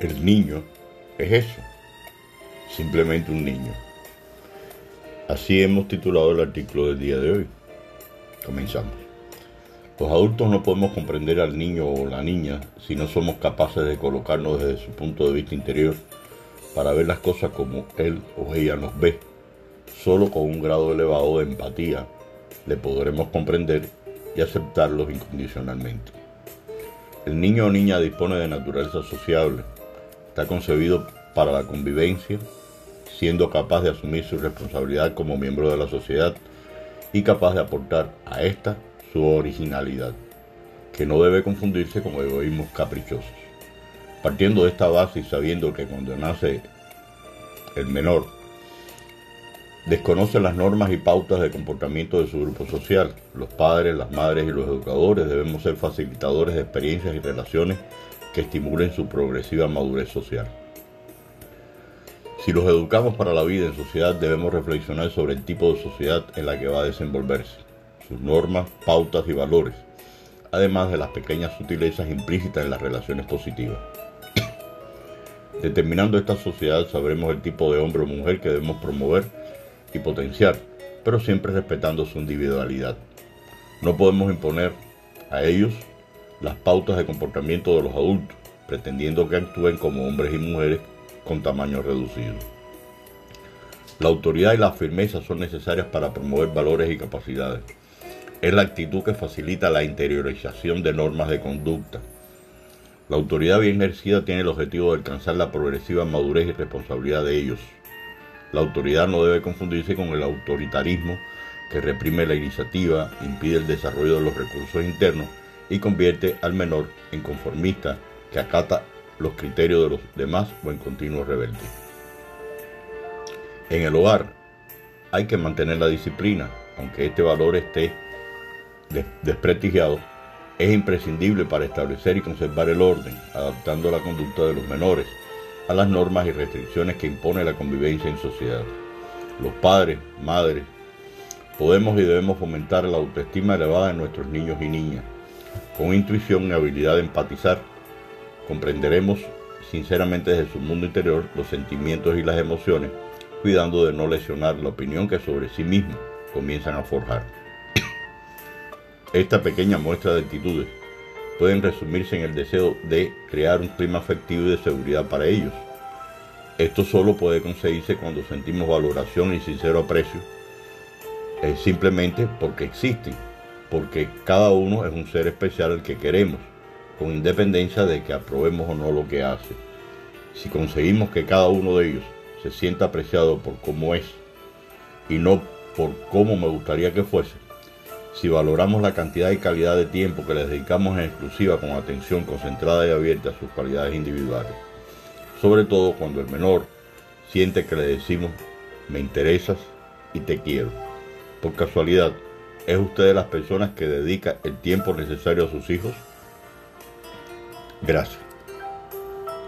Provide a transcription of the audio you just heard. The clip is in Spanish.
El niño es eso, simplemente un niño. Así hemos titulado el artículo del día de hoy. Comenzamos. Los adultos no podemos comprender al niño o la niña si no somos capaces de colocarnos desde su punto de vista interior para ver las cosas como él o ella nos ve. Solo con un grado elevado de empatía le podremos comprender y aceptarlos incondicionalmente. El niño o niña dispone de naturaleza sociable, concebido para la convivencia, siendo capaz de asumir su responsabilidad como miembro de la sociedad y capaz de aportar a esta su originalidad, que no debe confundirse con egoísmos caprichosos. Partiendo de esta base y sabiendo que cuando nace el menor, desconoce las normas y pautas de comportamiento de su grupo social, los padres, las madres y los educadores debemos ser facilitadores de experiencias y relaciones que estimulen su progresiva madurez social. Si los educamos para la vida en sociedad, debemos reflexionar sobre el tipo de sociedad en la que va a desenvolverse, sus normas, pautas y valores, además de las pequeñas sutilezas implícitas en las relaciones positivas. Determinando esta sociedad sabremos el tipo de hombre o mujer que debemos promover y potenciar, pero siempre respetando su individualidad. No podemos imponer a ellos las pautas de comportamiento de los adultos, pretendiendo que actúen como hombres y mujeres con tamaño reducido. La autoridad y la firmeza son necesarias para promover valores y capacidades. Es la actitud que facilita la interiorización de normas de conducta. La autoridad bien ejercida tiene el objetivo de alcanzar la progresiva madurez y responsabilidad de ellos. La autoridad no debe confundirse con el autoritarismo que reprime la iniciativa, impide el desarrollo de los recursos internos y convierte al menor en conformista que acata los criterios de los demás o en continuo rebelde. En el hogar hay que mantener la disciplina, aunque este valor esté desprestigiado, es imprescindible para establecer y conservar el orden, adaptando la conducta de los menores a las normas y restricciones que impone la convivencia en sociedad. Los padres, madres, podemos y debemos fomentar la autoestima elevada en nuestros niños y niñas, con intuición y habilidad de empatizar comprenderemos sinceramente desde su mundo interior los sentimientos y las emociones, cuidando de no lesionar la opinión que sobre sí mismo comienzan a forjar. Esta pequeña muestra de actitudes pueden resumirse en el deseo de crear un clima afectivo y de seguridad para ellos. Esto solo puede conseguirse cuando sentimos valoración y sincero aprecio, es simplemente porque existen, porque cada uno es un ser especial al que queremos con independencia de que aprobemos o no lo que hace. Si conseguimos que cada uno de ellos se sienta apreciado por cómo es y no por cómo me gustaría que fuese, si valoramos la cantidad y calidad de tiempo que les dedicamos en exclusiva con atención concentrada y abierta a sus cualidades individuales, sobre todo cuando el menor siente que le decimos me interesas y te quiero. Por casualidad, ¿es usted de las personas que dedica el tiempo necesario a sus hijos? Gracias.